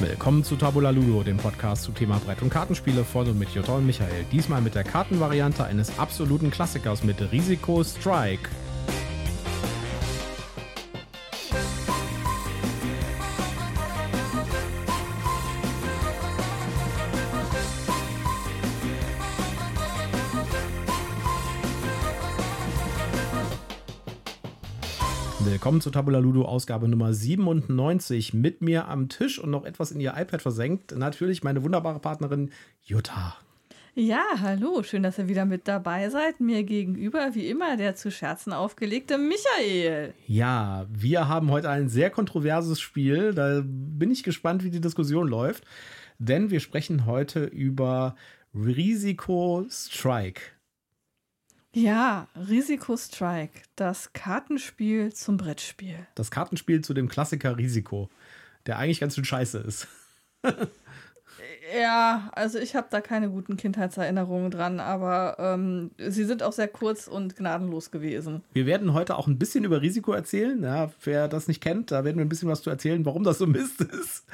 Willkommen zu Tabula Ludo, dem Podcast zum Thema Brett- und Kartenspiele von und mit Jutta und Michael. Diesmal mit der Kartenvariante eines absoluten Klassikers mit Risiko Strike. Willkommen zu Tabula Ludo, Ausgabe Nummer 97. Mit mir am Tisch und noch etwas in ihr iPad versenkt. Natürlich meine wunderbare Partnerin Jutta. Ja, hallo, schön, dass ihr wieder mit dabei seid. Mir gegenüber, wie immer, der zu Scherzen aufgelegte Michael. Ja, wir haben heute ein sehr kontroverses Spiel. Da bin ich gespannt, wie die Diskussion läuft. Denn wir sprechen heute über Risiko Strike. Ja, Risiko Strike, das Kartenspiel zum Brettspiel. Das Kartenspiel zu dem Klassiker Risiko, der eigentlich ganz schön scheiße ist. ja, also ich habe da keine guten Kindheitserinnerungen dran, aber ähm, sie sind auch sehr kurz und gnadenlos gewesen. Wir werden heute auch ein bisschen über Risiko erzählen. Ja, wer das nicht kennt, da werden wir ein bisschen was zu erzählen, warum das so Mist ist.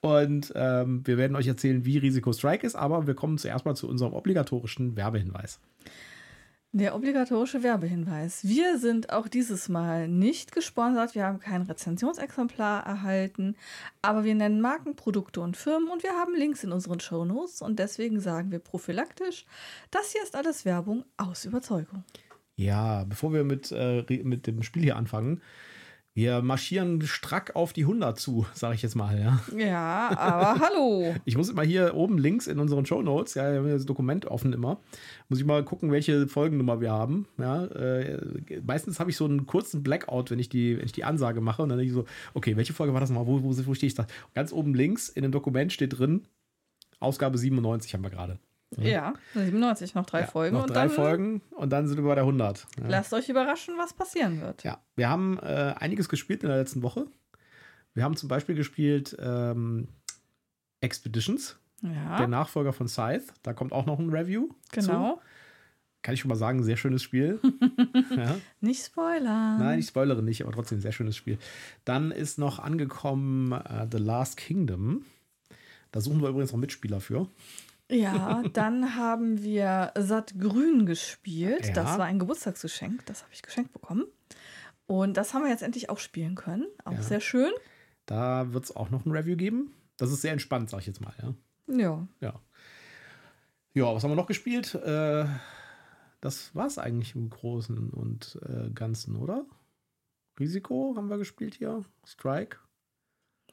und ähm, wir werden euch erzählen, wie Risiko Strike ist, aber wir kommen zuerst mal zu unserem obligatorischen Werbehinweis. Der obligatorische Werbehinweis. Wir sind auch dieses Mal nicht gesponsert. Wir haben kein Rezensionsexemplar erhalten, aber wir nennen Marken, Produkte und Firmen und wir haben Links in unseren Shownotes und deswegen sagen wir prophylaktisch, das hier ist alles Werbung aus Überzeugung. Ja, bevor wir mit, äh, mit dem Spiel hier anfangen, wir marschieren strack auf die 100 zu, sage ich jetzt mal. Ja, ja aber hallo. Ich muss immer hier oben links in unseren Show Notes, ja, wir haben das Dokument offen immer, muss ich mal gucken, welche Folgennummer wir haben. Ja, äh, meistens habe ich so einen kurzen Blackout, wenn ich die, wenn ich die Ansage mache und dann denke ich so, okay, welche Folge war das nochmal? Wo, wo, wo stehe ich da? ganz oben links in dem Dokument steht drin, Ausgabe 97 haben wir gerade. Ja, 97, noch drei ja, Folgen. Noch und drei dann, Folgen und dann sind wir bei der 100. Ja. Lasst euch überraschen, was passieren wird. Ja, wir haben äh, einiges gespielt in der letzten Woche. Wir haben zum Beispiel gespielt ähm, Expeditions, ja. der Nachfolger von Scythe. Da kommt auch noch ein Review. Genau. Zu. Kann ich schon mal sagen, sehr schönes Spiel. ja. Nicht spoilern. Nein, ich spoilere nicht, aber trotzdem sehr schönes Spiel. Dann ist noch angekommen uh, The Last Kingdom. Da suchen wir übrigens noch Mitspieler für. Ja, dann haben wir Satt Grün gespielt. Ja. Das war ein Geburtstagsgeschenk. Das habe ich geschenkt bekommen. Und das haben wir jetzt endlich auch spielen können. Auch ja. sehr schön. Da wird es auch noch ein Review geben. Das ist sehr entspannt, sag ich jetzt mal, ja. Ja. Ja. Ja, was haben wir noch gespielt? Äh, das war es eigentlich im Großen und äh, Ganzen, oder? Risiko haben wir gespielt hier. Strike.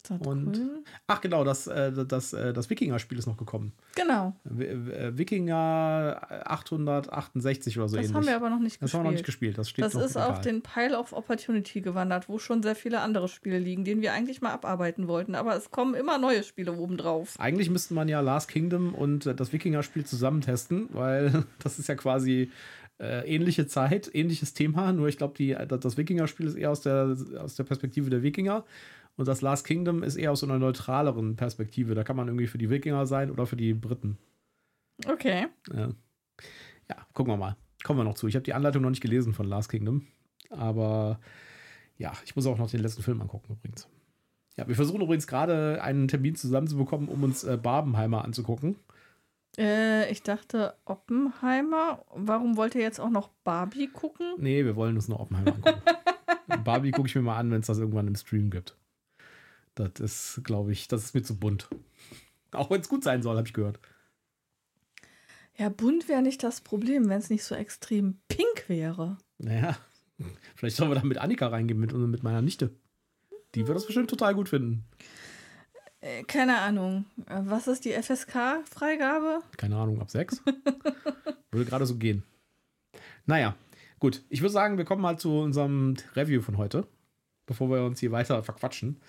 Und ach genau, das, äh, das, das Wikinger-Spiel ist noch gekommen. Genau. Wikinger 868 oder so das ähnlich. Das haben wir aber noch nicht das gespielt. Das haben wir noch nicht gespielt. Das, steht das ist auf den Pile of Opportunity gewandert, wo schon sehr viele andere Spiele liegen, denen wir eigentlich mal abarbeiten wollten. Aber es kommen immer neue Spiele obendrauf. Eigentlich müsste man ja Last Kingdom und das Wikinger-Spiel zusammen testen, weil das ist ja quasi äh, ähnliche Zeit, ähnliches Thema. Nur ich glaube, das Wikinger-Spiel ist eher aus der, aus der Perspektive der Wikinger. Und das Last Kingdom ist eher aus so einer neutraleren Perspektive. Da kann man irgendwie für die Wikinger sein oder für die Briten. Okay. Ja, ja gucken wir mal. Kommen wir noch zu. Ich habe die Anleitung noch nicht gelesen von Last Kingdom. Aber ja, ich muss auch noch den letzten Film angucken übrigens. Ja, wir versuchen übrigens gerade einen Termin zusammenzubekommen, um uns äh, Barbenheimer anzugucken. Äh, ich dachte Oppenheimer. Warum wollt ihr jetzt auch noch Barbie gucken? Nee, wir wollen uns nur Oppenheimer angucken. Barbie gucke ich mir mal an, wenn es das irgendwann im Stream gibt. Das ist, glaube ich, das ist mir zu bunt. Auch wenn es gut sein soll, habe ich gehört. Ja, bunt wäre nicht das Problem, wenn es nicht so extrem pink wäre. Naja, vielleicht sollen wir da mit Annika reingehen, mit, mit meiner Nichte. Die wird das bestimmt total gut finden. Äh, keine Ahnung. Was ist die FSK-Freigabe? Keine Ahnung, ab sechs. Würde gerade so gehen. Naja, gut. Ich würde sagen, wir kommen mal zu unserem Review von heute, bevor wir uns hier weiter verquatschen.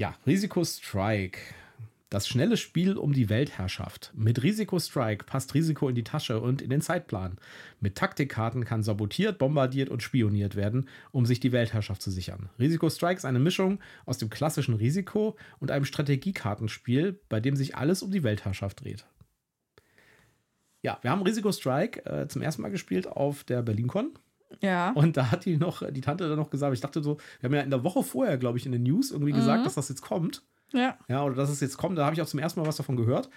Ja, Risiko Strike. Das schnelle Spiel um die Weltherrschaft. Mit Risiko Strike passt Risiko in die Tasche und in den Zeitplan. Mit Taktikkarten kann sabotiert, bombardiert und spioniert werden, um sich die Weltherrschaft zu sichern. Risiko Strike ist eine Mischung aus dem klassischen Risiko und einem Strategiekartenspiel, bei dem sich alles um die Weltherrschaft dreht. Ja, wir haben Risiko Strike äh, zum ersten Mal gespielt auf der BerlinCon. Ja. Und da hat die noch, die Tante dann noch gesagt, ich dachte so, wir haben ja in der Woche vorher, glaube ich, in den News irgendwie gesagt, mhm. dass das jetzt kommt. Ja. Ja, oder dass es jetzt kommt, da habe ich auch zum ersten Mal was davon gehört.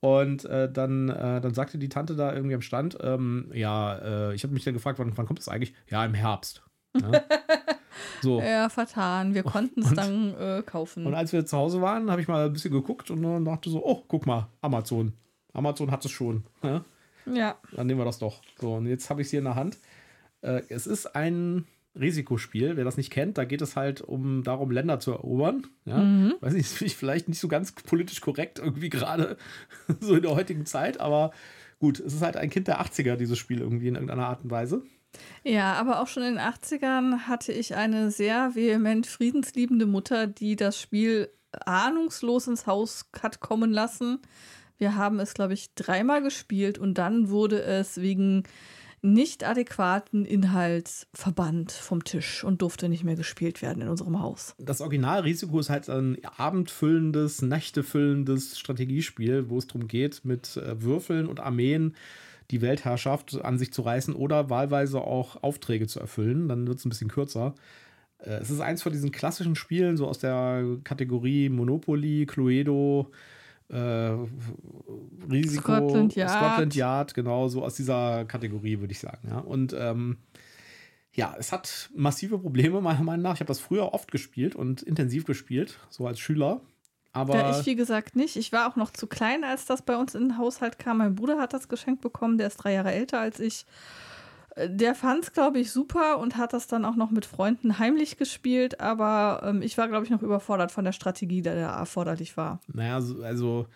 Und äh, dann, äh, dann sagte die Tante da irgendwie am Stand, ähm, ja, äh, ich habe mich dann gefragt, wann, wann kommt es eigentlich? Ja, im Herbst. Ja. so. Ja, vertan. Wir konnten es dann äh, kaufen. Und als wir zu Hause waren, habe ich mal ein bisschen geguckt und dann dachte so, oh, guck mal, Amazon. Amazon hat es schon. Ja? ja. Dann nehmen wir das doch. So, und jetzt habe ich es hier in der Hand. Äh, es ist ein Risikospiel. Wer das nicht kennt, da geht es halt um darum, Länder zu erobern. Ja? Mhm. Weiß nicht, ist vielleicht nicht so ganz politisch korrekt irgendwie gerade so in der heutigen Zeit, aber gut, es ist halt ein Kind der 80er, dieses Spiel irgendwie in irgendeiner Art und Weise. Ja, aber auch schon in den 80ern hatte ich eine sehr vehement friedensliebende Mutter, die das Spiel ahnungslos ins Haus hat kommen lassen. Wir haben es, glaube ich, dreimal gespielt und dann wurde es wegen nicht adäquaten Inhalts verbannt vom Tisch und durfte nicht mehr gespielt werden in unserem Haus. Das Originalrisiko ist halt ein abendfüllendes, nächtefüllendes Strategiespiel, wo es darum geht, mit äh, Würfeln und Armeen die Weltherrschaft an sich zu reißen oder wahlweise auch Aufträge zu erfüllen. Dann wird es ein bisschen kürzer. Äh, es ist eins von diesen klassischen Spielen, so aus der Kategorie Monopoly, Cluedo, äh, Risiko, Scotland Yard. Scotland Yard, genau, so aus dieser Kategorie, würde ich sagen. Ja. Und ähm, ja, es hat massive Probleme, meiner Meinung nach. Ich habe das früher oft gespielt und intensiv gespielt, so als Schüler. Aber Ja, ich, wie gesagt, nicht. Ich war auch noch zu klein, als das bei uns in den Haushalt kam. Mein Bruder hat das geschenkt bekommen, der ist drei Jahre älter als ich. Der fand es, glaube ich, super und hat das dann auch noch mit Freunden heimlich gespielt, aber ähm, ich war, glaube ich, noch überfordert von der Strategie, die da erforderlich war. Naja, so- also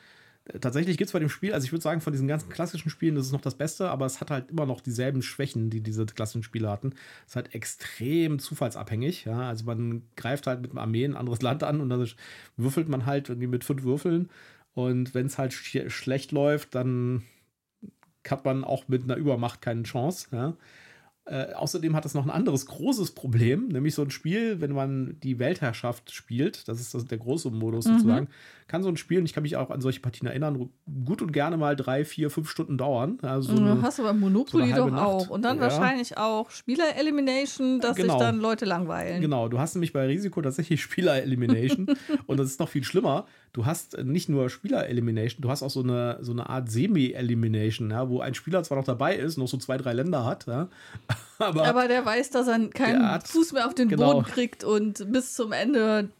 äh, tatsächlich gibt es bei dem Spiel, also ich würde sagen, von diesen ganzen klassischen Spielen, das ist noch das Beste, aber es hat halt immer noch dieselben Schwächen, die diese klassischen Spiele hatten. Es ist halt extrem zufallsabhängig. Ja? Also man greift halt mit einer Armee ein anderes Land an und dann würfelt man halt irgendwie mit fünf Würfeln. Und wenn es halt sch schlecht läuft, dann hat man auch mit einer Übermacht keine Chance. Ja? Äh, außerdem hat es noch ein anderes großes Problem, nämlich so ein Spiel, wenn man die Weltherrschaft spielt, das ist das, der große Modus Mhm. sozusagen, kann so ein Spiel, und ich kann mich auch an solche Partien erinnern, gut und gerne mal drei, vier, fünf Stunden dauern. Also so du eine, hast aber Monopoly so doch Nacht. auch. Und dann Ja. wahrscheinlich auch Spieler-Elimination, dass Genau. sich dann Leute langweilen. Genau, du hast nämlich bei Risiko tatsächlich Spieler-Elimination und das ist noch viel schlimmer. Du hast nicht nur Spieler-Elimination, du hast auch so eine, so eine Art Semi-Elimination, ja, wo ein Spieler zwar noch dabei ist, noch so zwei, drei Länder hat, ja, aber, Aber der weiß, dass er keinen hat- Fuß mehr auf den genau. Boden kriegt und bis zum Ende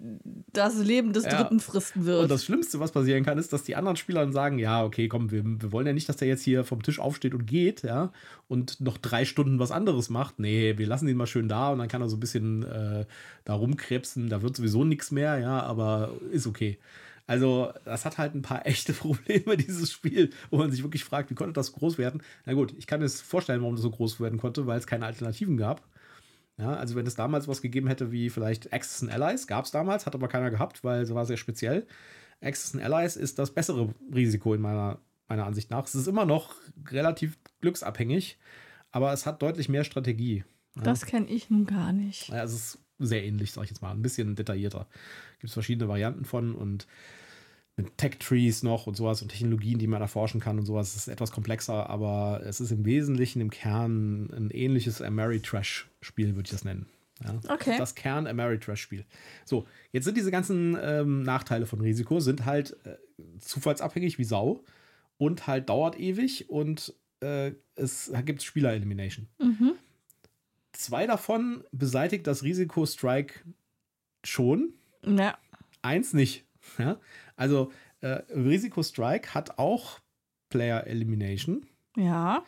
das Leben des Ja. Dritten fristen wird. Und das Schlimmste, was passieren kann, ist, dass die anderen Spieler dann sagen, ja, okay, komm, wir, wir wollen ja nicht, dass der jetzt hier vom Tisch aufsteht und geht, ja, und noch drei Stunden was anderes macht. Nee, wir lassen ihn mal schön da und dann kann er so ein bisschen äh, da rumkrebsen. Da wird sowieso nichts mehr, ja, aber ist okay. Also, das hat halt ein paar echte Probleme, dieses Spiel, wo man sich wirklich fragt, wie konnte das groß werden? Na gut, ich kann mir das vorstellen, warum das so groß werden konnte, weil es keine Alternativen gab. Ja, also wenn es damals was gegeben hätte wie vielleicht Axis and Allies, gab es damals, hat aber keiner gehabt, weil es war sehr speziell. Axis and Allies ist das bessere Risiko in meiner, meiner Ansicht nach. Es ist immer noch relativ glücksabhängig, aber es hat deutlich mehr Strategie. Ja. Das kenne ich nun gar nicht. Ja, es ist sehr ähnlich, sag ich jetzt mal, ein bisschen detaillierter. Gibt es verschiedene Varianten von und mit Tech-Trees noch und sowas und Technologien, die man erforschen kann und sowas. Es ist etwas komplexer, aber es ist im Wesentlichen, im Kern ein ähnliches Ameritrash-Spiel, würde ich das nennen. Ja, Okay. Das Kern Ameritrash-Spiel. So, jetzt sind diese ganzen ähm, Nachteile von Risiko, sind halt äh, zufallsabhängig wie Sau und halt dauert ewig und äh, es gibt Spieler-Elimination. Mhm. Zwei davon beseitigt das Risiko Strike schon, Ja. eins nicht. Ja? Also äh, Risiko Strike hat auch Player Elimination. Ja.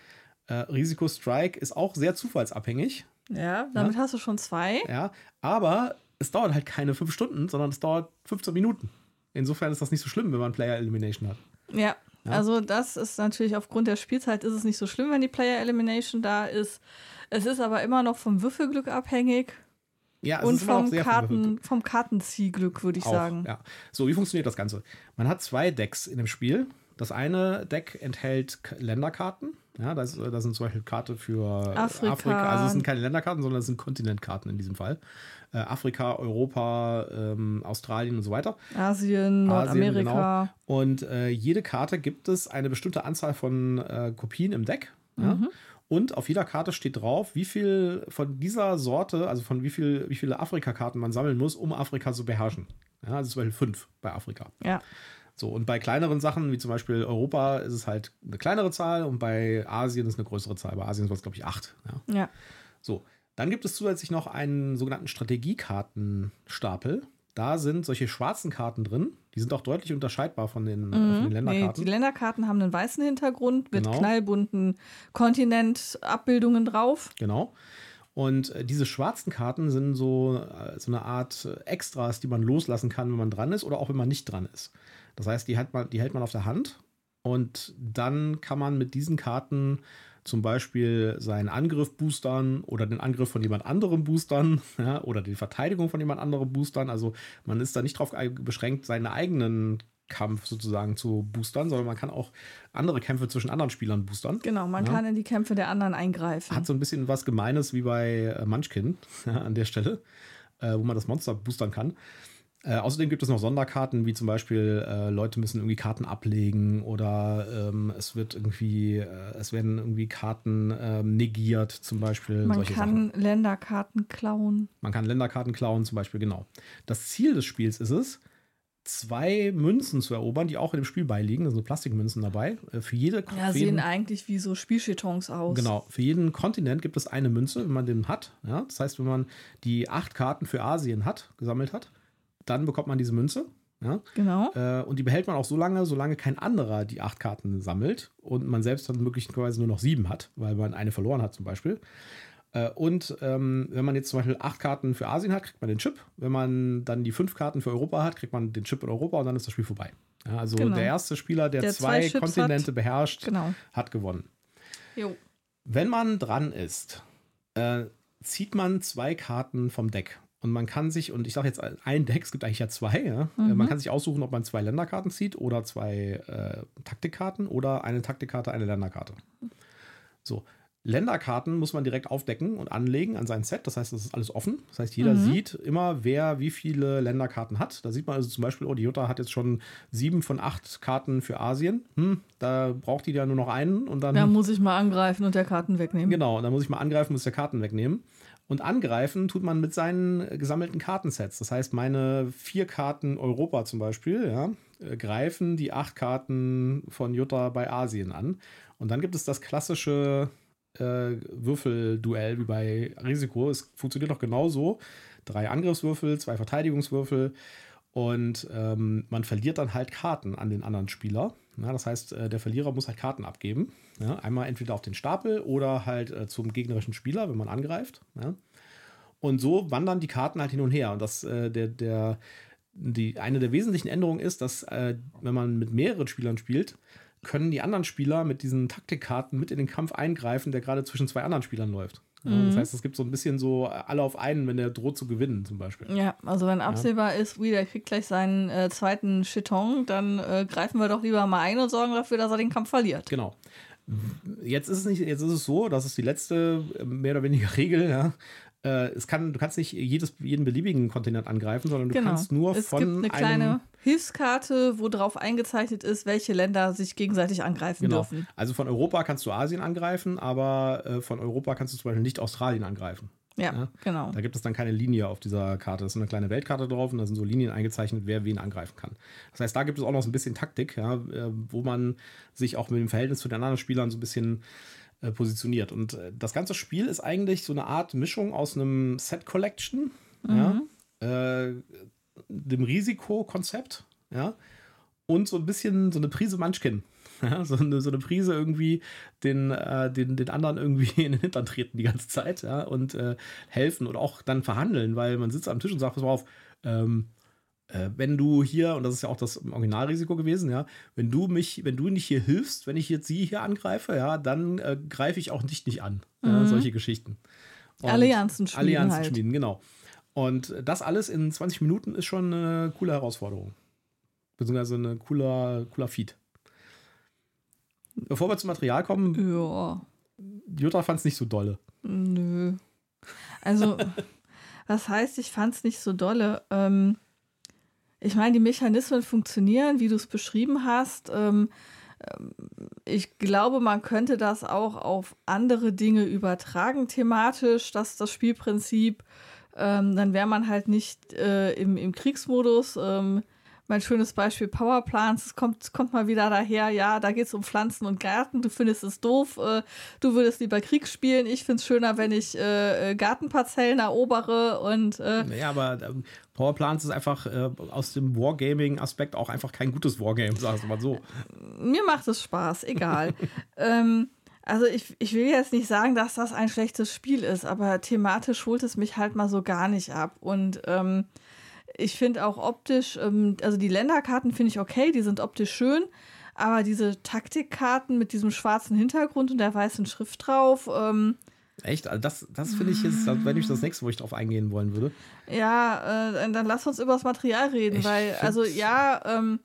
Äh, Risiko Strike ist auch sehr zufallsabhängig, Ja, damit hast du schon zwei. ja, aber es dauert halt keine fünf Stunden, sondern es dauert 15 Minuten. Insofern ist das nicht so schlimm, wenn man Player Elimination hat. Ja. Ja. Also das ist natürlich aufgrund der Spielzeit ist es nicht so schlimm, wenn die Player Elimination da ist. Es ist aber immer noch vom Würfelglück abhängig Ja, es und vom Karten vom Kartenziehglück, würde ich auch, sagen. Ja. So, wie funktioniert das Ganze? Man hat zwei Decks in dem Spiel. Das eine Deck enthält Länderkarten. Ja, das, das sind zum Beispiel Karte für Afrika. Also es sind keine Länderkarten, sondern es sind Kontinentkarten in diesem Fall. Äh, Afrika, Europa, ähm, Australien und so weiter. Asien, Nordamerika. Und äh, jede Karte gibt es eine bestimmte Anzahl von äh, Kopien im Deck. Ja? Und auf jeder Karte steht drauf, wie viel von dieser Sorte, also von wie viel, wie viele Afrika-Karten man sammeln muss, um Afrika zu beherrschen. Ja, also zum Beispiel fünf bei Afrika. Ja. So, und bei kleineren Sachen, wie zum Beispiel Europa, ist es halt eine kleinere Zahl und bei Asien ist eine größere Zahl. Bei Asien ist es, glaube ich, acht. Ja. Ja. So, dann gibt es zusätzlich noch einen sogenannten Strategiekartenstapel. Da sind solche schwarzen Karten drin. Die sind auch deutlich unterscheidbar von den, äh, von den Nee, Länderkarten. die Länderkarten haben einen weißen Hintergrund mit Genau. knallbunten Kontinentabbildungen drauf. Genau. Und äh, diese schwarzen Karten sind so, äh, so eine Art äh, Extras, die man loslassen kann, wenn man dran ist oder auch wenn man nicht dran ist. Das heißt, die, hat man, die hält man auf der Hand und dann kann man mit diesen Karten zum Beispiel seinen Angriff boostern oder den Angriff von jemand anderem boostern ja, oder die Verteidigung von jemand anderem boostern. Also man ist da nicht darauf beschränkt, seinen eigenen Kampf sozusagen zu boostern, sondern man kann auch andere Kämpfe zwischen anderen Spielern boostern. Genau, man Ja. kann in die Kämpfe der anderen eingreifen. Hat so ein bisschen was Gemeines wie bei äh, Munchkin ja, an der Stelle, äh, wo man das Monster boostern kann. Äh, außerdem gibt es noch Sonderkarten, wie zum Beispiel äh, Leute müssen irgendwie Karten ablegen oder ähm, es wird irgendwie, äh, es werden irgendwie Karten ähm, negiert, zum Beispiel. man kann Sachen. Länderkarten klauen. Man kann Länderkarten klauen, zum Beispiel, genau. Das Ziel des Spiels ist es, zwei Münzen zu erobern, die auch in dem Spiel beiliegen. Da sind so Plastikmünzen dabei. Äh, für jede Ja, für jeden- sehen eigentlich wie so Spielchetons aus. Genau, für jeden Kontinent gibt es eine Münze, wenn man den hat. Ja? Das heißt, wenn man die acht Karten für Asien hat, gesammelt hat, dann bekommt man diese Münze. Ja? Genau. Äh, und die behält man auch so lange, solange kein anderer die acht Karten sammelt und man selbst dann möglicherweise nur noch sieben hat, weil man eine verloren hat zum Beispiel. Äh, und ähm, wenn man jetzt zum Beispiel acht Karten für Asien hat, kriegt man den Chip. Wenn man dann die fünf Karten für Europa hat, kriegt man den Chip in Europa und dann ist das Spiel vorbei. Ja, also Genau. der erste Spieler, der, Der zwei, zwei Kontinente hat. beherrscht, Genau. hat gewonnen. Jo. Wenn man dran ist, äh, zieht man zwei Karten vom Deck. Und man kann sich, und ich sage jetzt ein Deck, es gibt eigentlich ja zwei, ja? Äh, man kann sich aussuchen, ob man zwei Länderkarten zieht oder zwei äh, Taktikkarten oder eine Taktikkarte, eine Länderkarte. So. Länderkarten muss man direkt aufdecken und anlegen an sein Set. Das heißt, das ist alles offen. Das heißt, jeder sieht immer, wer wie viele Länderkarten hat. Da sieht man also zum Beispiel, oh, die Jutta hat jetzt schon sieben von acht Karten für Asien. Hm, da braucht die ja nur noch einen und dann. Da muss ich mal angreifen und der Karten wegnehmen. Genau, und dann muss ich mal angreifen, muss der Karten wegnehmen. Und angreifen tut man mit seinen äh, gesammelten Kartensets. Das heißt, meine vier Karten Europa zum Beispiel, ja, äh, greifen die acht Karten von Jutta bei Asien an. Und dann gibt es das klassische äh, Würfelduell wie bei Risiko. Es funktioniert auch genauso. Drei Angriffswürfel, zwei Verteidigungswürfel. Und ähm, man verliert dann halt Karten an den anderen Spieler. Ja, das heißt, äh, der Verlierer muss halt Karten abgeben. Ja, einmal entweder auf den Stapel oder halt äh, zum gegnerischen Spieler, wenn man angreift. Ja. Und so wandern die Karten halt hin und her. Und das, äh, der, der, die, eine der wesentlichen Änderungen ist, dass, wenn man mit mehreren Spielern spielt, können die anderen Spieler mit diesen Taktikkarten mit in den Kampf eingreifen, der gerade zwischen zwei anderen Spielern läuft. Ja, Das heißt, es gibt so ein bisschen so äh, alle auf einen, wenn der droht zu gewinnen, zum Beispiel. Ja, also wenn absehbar ist, wie der kriegt gleich seinen äh, zweiten Chiton, dann äh, greifen wir doch lieber mal ein und sorgen dafür, dass er den Kampf verliert. Genau. Jetzt ist es nicht, jetzt ist es so, das ist die letzte äh, mehr oder weniger Regel, ja. Äh, Es kann, du kannst nicht jedes, jeden beliebigen Kontinent angreifen, sondern du Genau. kannst nur es von gibt eine einem, kleine Hilfskarte, wo drauf eingezeichnet ist, welche Länder sich gegenseitig angreifen Genau. dürfen. Also von Europa kannst du Asien angreifen, aber äh, von Europa kannst du zum Beispiel nicht Australien angreifen. Ja, Ja. genau. Da gibt es dann keine Linie auf dieser Karte. Das ist eine kleine Weltkarte drauf und da sind so Linien eingezeichnet, wer wen angreifen kann. Das heißt, da gibt es auch noch so ein bisschen Taktik, ja, äh, wo man sich auch mit dem Verhältnis zu den anderen Spielern so ein bisschen äh, positioniert. Und äh, das ganze Spiel ist eigentlich so eine Art Mischung aus einem Set Collection, ja, äh, dem Risikokonzept, ja, und so ein bisschen so eine Prise Munchkin. Ja, so, eine, so eine Prise irgendwie den, äh, den, den anderen irgendwie in den Hintern treten die ganze Zeit ja, und äh, helfen und auch dann verhandeln, weil man sitzt am Tisch und sagt, pass mal auf, ähm, äh, wenn du hier, und das ist ja auch das Originalrisiko gewesen, ja, wenn du mich, wenn du nicht hier hilfst, wenn ich jetzt sie hier angreife, ja, dann äh, greife ich auch dich nicht an. Ja, solche Geschichten. Und Allianzen schmieden Allianzen halt. schmieden, genau. Und das alles in 20 Minuten ist schon eine coole Herausforderung. Beziehungsweise ein cooler, cooler Feed. Bevor wir zum Material kommen, Ja, Jutta fand es nicht so dolle. nö. Also, was heißt, ich fand es nicht so dolle? Ähm, ich meine, die Mechanismen funktionieren, wie du es beschrieben hast. Ähm, ähm, ich glaube, man könnte das auch auf andere Dinge übertragen, thematisch, dass das Spielprinzip, ähm, dann wäre man halt nicht äh, im, im Kriegsmodus. Ähm, mein schönes Beispiel Powerplants, es kommt, kommt mal wieder daher, ja, da geht es um Pflanzen und Garten, du findest es doof, äh, du würdest lieber Krieg spielen, ich finde es schöner, wenn ich äh, äh, Gartenparzellen erobere und äh, Ja, aber ähm, Powerplants ist einfach äh, aus dem Wargaming-Aspekt auch einfach kein gutes Wargame, sagst du mal so. Mir macht es Spaß, egal. ähm, also ich, ich will jetzt nicht sagen, dass das ein schlechtes Spiel ist, aber thematisch holt es mich halt mal so gar nicht ab. Und ähm, ich finde auch optisch, ähm, also die Länderkarten finde ich okay, die sind optisch schön. Aber diese Taktikkarten mit diesem schwarzen Hintergrund und der weißen Schrift drauf, ähm, Echt? Also das, das finde ich jetzt, wenn ich das nächste, wo ich drauf eingehen wollen würde. Ja, äh, dann lass uns über das Material reden, Ich weil, also ja, ähm,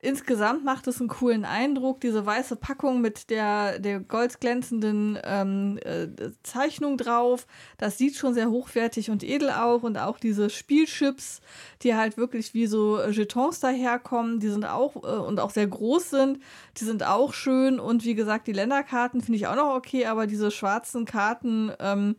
insgesamt macht es einen coolen Eindruck. Diese weiße Packung mit der, der goldglänzenden ähm, äh, Zeichnung drauf, das sieht schon sehr hochwertig und edel auch. Und auch diese Spielchips, die halt wirklich wie so Jetons daherkommen, die sind auch äh, und auch sehr groß sind, die sind auch schön. Und wie gesagt, die Länderkarten finde ich auch noch okay, aber diese schwarzen Karten, ähm,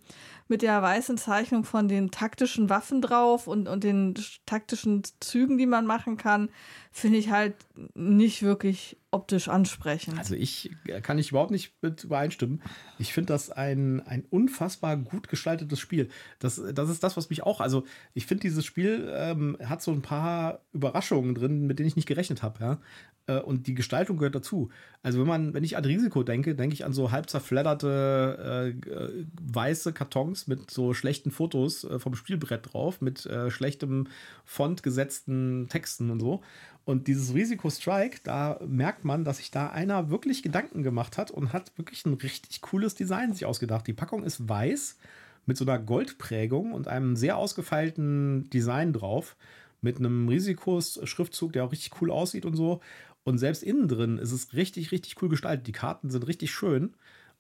mit der weißen Zeichnung von den taktischen Waffen drauf und, und den taktischen Zügen, die man machen kann, finde ich halt nicht wirklich optisch ansprechend. Also ich äh, kann ich überhaupt nicht mit übereinstimmen. Ich finde das ein, ein unfassbar gut gestaltetes Spiel. Das, das ist das, was mich auch, also ich finde dieses Spiel ähm, hat so ein paar Überraschungen drin, mit denen ich nicht gerechnet habe, ja. Äh, Und die Gestaltung gehört dazu. Also wenn man, wenn ich an Risiko denke, denke ich an so halb zerfledderte äh, weiße Kartons mit so schlechten Fotos äh, vom Spielbrett drauf, mit äh, schlechtem Font gesetzten Texten und so. Und dieses Risiko Strike, da merkt man, dass sich da einer wirklich Gedanken gemacht hat und hat wirklich ein richtig cooles Design sich ausgedacht. Die Packung ist weiß mit so einer Goldprägung und einem sehr ausgefeilten Design drauf. Mit einem Risikos-Schriftzug, der auch richtig cool aussieht und so. Und selbst innen drin ist es richtig, richtig cool gestaltet. Die Karten sind richtig schön.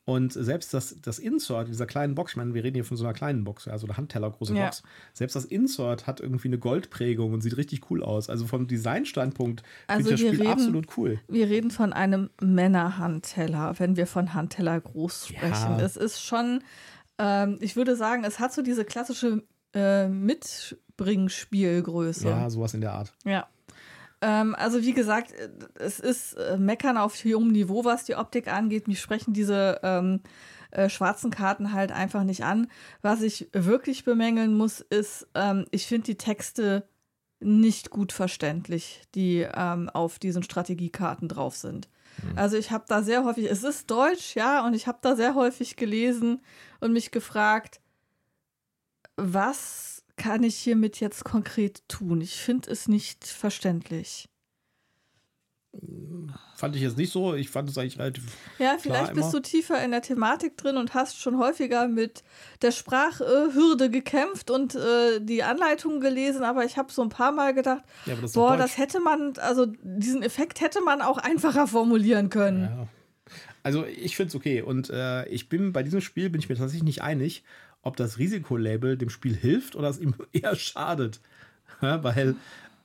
Und selbst das, das Insert dieser kleinen Box, ich meine, wir reden hier von so einer kleinen Box, also einer Handteller-große Ja. Box. Selbst das Insert hat irgendwie eine Goldprägung und sieht richtig cool aus. Also vom Designstandpunkt Also finde ich das wir Spiel reden- absolut cool. Wir reden von einem Männerhandteller, wenn wir von Handteller groß sprechen. Ja. Es ist schon, ähm, ich würde sagen, es hat so diese klassische äh, Mitbringspielgröße. Ja, sowas in der Art. Ja. Ähm, also wie gesagt, äh, es ist äh, Meckern auf hohem Niveau, was die Optik angeht. Mich sprechen diese ähm, äh, schwarzen Karten halt einfach nicht an. Was ich wirklich bemängeln muss, ist, ähm, ich finde die Texte nicht gut verständlich, die ähm, auf diesen Strategiekarten drauf sind. Also ich habe da sehr häufig, es ist Deutsch, ja, und ich habe da sehr häufig gelesen und mich gefragt, was kann ich hiermit jetzt konkret tun? Ich finde es nicht verständlich. Fand ich jetzt nicht so. Ich fand es eigentlich relativ. Ja, vielleicht bist immer. du tiefer in der Thematik drin und hast schon häufiger mit der Sprachhürde gekämpft und äh, die Anleitungen gelesen, aber ich habe so ein paar Mal gedacht, Ja, das boah, das hätte man, also diesen Effekt hätte man auch einfacher formulieren können. Ja. Also ich finde es okay. Und äh, ich bin bei diesem Spiel bin ich mir tatsächlich nicht einig, ob das Risikolabel dem Spiel hilft oder es ihm eher schadet. Ja, weil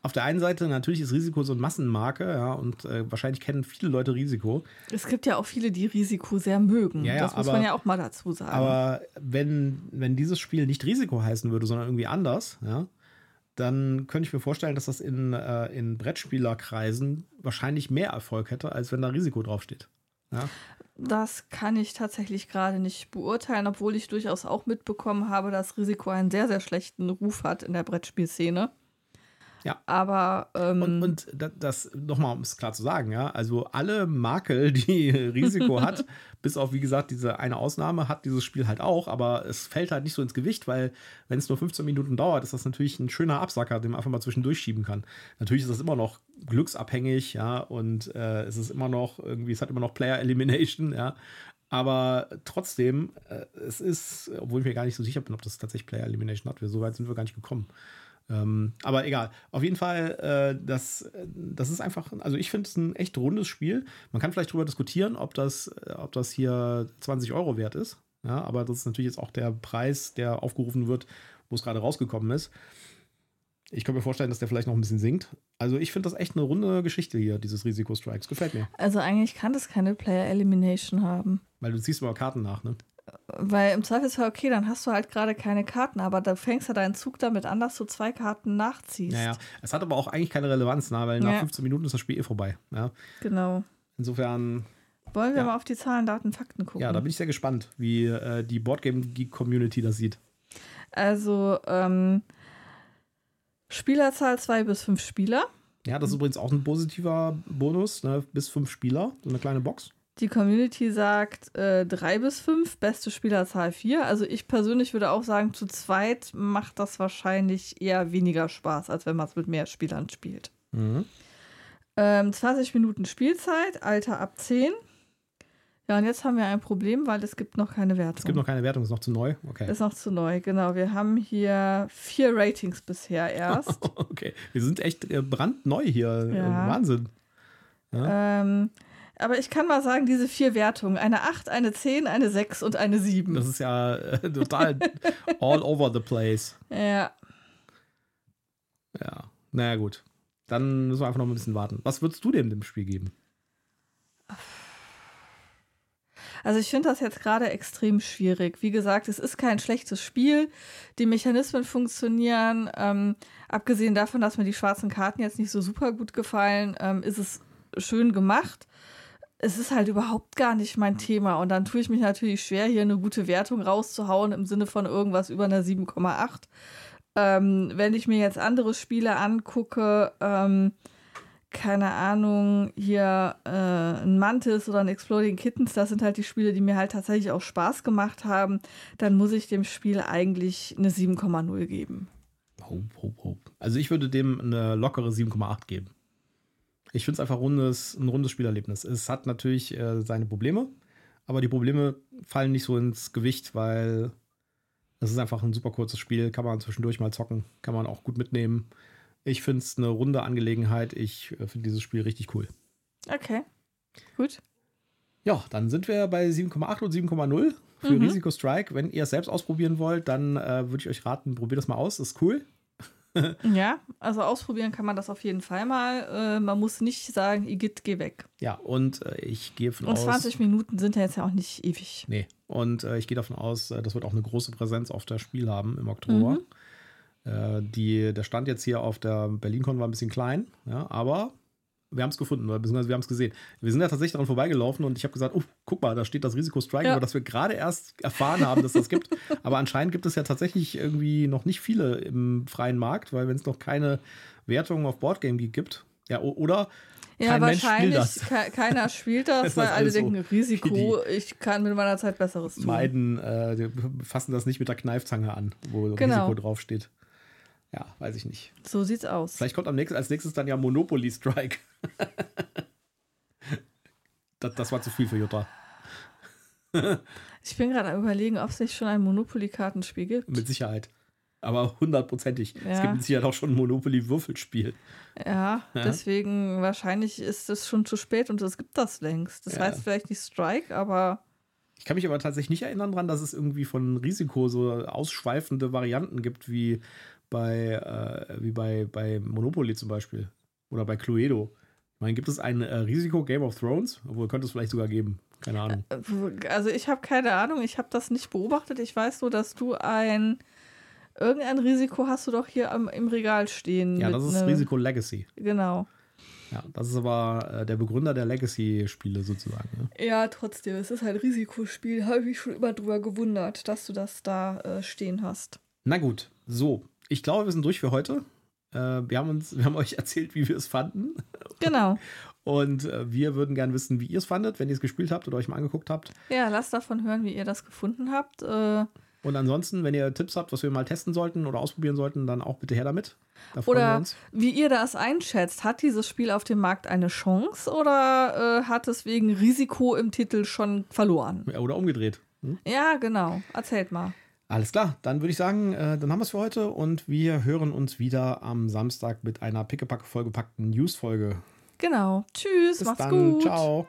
auf der einen Seite natürlich ist Risiko so eine Massenmarke, ja, und äh, wahrscheinlich kennen viele Leute Risiko. Es gibt ja auch viele, die Risiko sehr mögen. Ja, ja, das muss aber- man ja auch mal dazu sagen. Aber wenn, wenn dieses Spiel nicht Risiko heißen würde, sondern irgendwie anders, ja, dann könnte ich mir vorstellen, dass das in, äh, in Brettspielerkreisen wahrscheinlich mehr Erfolg hätte, als wenn da Risiko draufsteht. Ja. Das kann ich tatsächlich gerade nicht beurteilen, obwohl ich durchaus auch mitbekommen habe, dass Risiko einen sehr, sehr schlechten Ruf hat in der Brettspielszene. Ja. Aber ähm, Und, und da- das, nochmal, um es klar zu sagen, ja, also alle Makel, die Risiko hat, bis auf, wie gesagt, diese eine Ausnahme, hat dieses Spiel halt auch, aber es fällt halt nicht so ins Gewicht, weil, wenn es nur 15 Minuten dauert, ist das natürlich ein schöner Absacker, den man einfach mal zwischendurch schieben kann. Natürlich ist das immer noch glücksabhängig, ja, und äh, es ist immer noch irgendwie, es hat immer noch Player Elimination, ja. Aber trotzdem, äh, es ist, obwohl ich mir gar nicht so sicher bin, ob das tatsächlich Player Elimination hat, wir so weit sind wir gar nicht gekommen. Ähm, aber egal. Auf jeden Fall, äh, das, das ist einfach, also ich finde es ein echt rundes Spiel. Man kann vielleicht darüber diskutieren, ob das, äh, ob das hier 20 Euro wert ist. Ja, aber das ist natürlich jetzt auch der Preis, der aufgerufen wird, wo es gerade rausgekommen ist. Ich kann mir vorstellen, dass der vielleicht noch ein bisschen sinkt. Also ich finde das echt eine runde Geschichte hier, dieses Risiko-Strikes. Gefällt mir. Also eigentlich kann das keine Player Elimination haben. Weil du ziehst mal Karten nach, ne? Weil im Zweifelsfall, okay, dann hast du halt gerade keine Karten, aber da fängst du deinen Zug damit an, dass du zwei Karten nachziehst. Naja, es hat aber auch eigentlich keine Relevanz, ne? weil nach Ja. 15 Minuten ist das Spiel eh vorbei. Ja? Genau. Insofern, Wollen wir Ja. mal auf die Zahlen, Daten, Fakten gucken? ja, da bin ich sehr gespannt, wie äh, die Boardgame Geek Community das sieht. Also, ähm, Spielerzahl zwei bis fünf Spieler. Ja, das ist übrigens auch ein positiver Bonus, ne? bis fünf Spieler, so eine kleine Box. Die Community sagt äh, drei bis fünf, beste Spielerzahl vier. Also ich persönlich würde auch sagen, zu zweit macht das wahrscheinlich eher weniger Spaß, als wenn man es mit mehr Spielern spielt. Mhm. Ähm, 20 Minuten Spielzeit, Alter ab 10. Ja, und jetzt haben wir ein Problem, weil es gibt noch keine Wertung. Es gibt noch keine Wertung, ist noch zu neu. Okay. Ist noch zu neu, genau. Wir haben hier vier Ratings bisher erst. Okay, wir sind echt äh, brandneu hier. Ja. Wahnsinn. ähm, aber ich kann mal sagen, diese vier Wertungen, eine 8, eine 10, eine 6 und eine 7. Das ist ja äh, total all over the place. Ja, Ja, naja, gut. Dann müssen wir einfach noch ein bisschen warten. Was würdest du dem dem Spiel geben? also ich finde das jetzt gerade extrem schwierig. Wie gesagt, es ist kein schlechtes Spiel. Die Mechanismen funktionieren. Ähm, abgesehen davon, dass mir die schwarzen Karten jetzt nicht so super gut gefallen, ähm, ist es schön gemacht. Es ist halt überhaupt gar nicht mein Thema. Und dann tue ich mich natürlich schwer, hier eine gute Wertung rauszuhauen im Sinne von irgendwas über einer 7,8. Ähm, wenn ich mir jetzt andere Spiele angucke, ähm, keine Ahnung, hier äh, ein Mantis oder ein Exploding Kittens, das sind halt die Spiele, die mir halt tatsächlich auch Spaß gemacht haben, dann muss ich dem Spiel eigentlich eine 7,0 geben. Also ich würde dem eine lockere 7,8 geben. Ich finde es einfach rundes, ein rundes Spielerlebnis. Es hat natürlich äh, seine Probleme, aber die Probleme fallen nicht so ins Gewicht, weil es ist einfach ein super kurzes Spiel, kann man zwischendurch mal zocken, kann man auch gut mitnehmen. Ich finde es eine runde Angelegenheit. Ich äh, finde dieses Spiel richtig cool. Okay. Gut. Ja, dann sind wir bei 7,8 und 7,0 für Mhm. Risiko Strike. Wenn ihr es selbst ausprobieren wollt, dann äh, würde ich euch raten, probiert das mal aus. ist cool. Ja, also ausprobieren kann man das auf jeden Fall mal. Äh, man muss nicht sagen, Igitt, geh weg. Ja, und äh, ich gehe von Und aus. 20 Minuten sind ja jetzt ja auch nicht ewig. Nee. Und äh, ich gehe davon aus, äh, das wird auch eine große Präsenz auf das Spiel haben im Oktober. Äh, die, der Stand jetzt hier auf der BerlinCon war ein bisschen klein, ja, aber wir haben es gefunden, beziehungsweise wir haben es gesehen. Wir sind ja tatsächlich daran vorbeigelaufen und ich habe gesagt, oh, guck mal, da steht das Risiko Strike, Ja. über das wir gerade erst erfahren haben, dass das gibt. Aber anscheinend gibt es ja tatsächlich irgendwie noch nicht viele im freien Markt, weil wenn es noch keine Wertungen auf Boardgame gibt, ja, oder Ja, kein Mensch spielt wahrscheinlich. das. ke- Keiner spielt das, Das weil alle alles so denken, Risiko, ich kann mit meiner Zeit Besseres tun. meiden, äh, fassen das nicht mit der Kneifzange an, wo Genau. Risiko draufsteht. Ja, weiß ich nicht. So sieht's aus. Vielleicht kommt am nächsten, als nächstes dann ja Monopoly Strike. das, das war zu viel für Jutta. Ich bin gerade am überlegen, ob es nicht schon ein Monopoly-Kartenspiel gibt. Mit Sicherheit. Aber hundertprozentig. Es Ja. gibt mit Sicherheit auch schon ein Monopoly-Würfelspiel. Ja, Ja. deswegen wahrscheinlich ist es schon zu spät und es gibt das längst. Das Ja. heißt vielleicht nicht Strike, aber Ich kann mich aber tatsächlich nicht erinnern daran, dass es irgendwie von Risiko so ausschweifende Varianten gibt, wie bei, äh, wie bei, bei Monopoly zum Beispiel. Oder bei Cluedo. Ich meine, gibt es ein äh, Risiko Game of Thrones? Obwohl, könnte es vielleicht sogar geben. Keine Ahnung. also ich habe keine Ahnung, ich habe das nicht beobachtet. Ich weiß nur, dass du ein irgendein Risiko hast du doch hier am, im Regal stehen. Ja, das ist ne- Risiko Legacy. Genau. Ja, das ist aber äh, der Begründer der Legacy-Spiele sozusagen. Ne? Ja, trotzdem, es ist halt Risikospiel. Habe ich mich schon immer drüber gewundert, dass du das da äh, stehen hast. Na gut, so. Ich glaube, wir sind durch für heute. Äh, wir, haben uns, wir haben euch erzählt, wie wir es fanden. Genau. Und äh, wir würden gerne wissen, wie ihr es fandet, wenn ihr es gespielt habt oder euch mal angeguckt habt. Ja, lasst davon hören, wie ihr das gefunden habt. Äh, Und ansonsten, wenn ihr Tipps habt, was wir mal testen sollten oder ausprobieren sollten, dann auch bitte her damit. Da Oder uns. wie ihr das einschätzt. Hat dieses Spiel auf dem Markt eine Chance oder äh, hat es wegen Risiko im Titel schon verloren? Ja, Oder umgedreht. Hm? Ja, genau. Erzählt mal. Alles klar, dann würde ich sagen, äh, dann haben wir es für heute und wir hören uns wieder am Samstag mit einer pickepack vollgepackten News-Folge. Genau. Tschüss, Bis macht's dann, gut. ciao.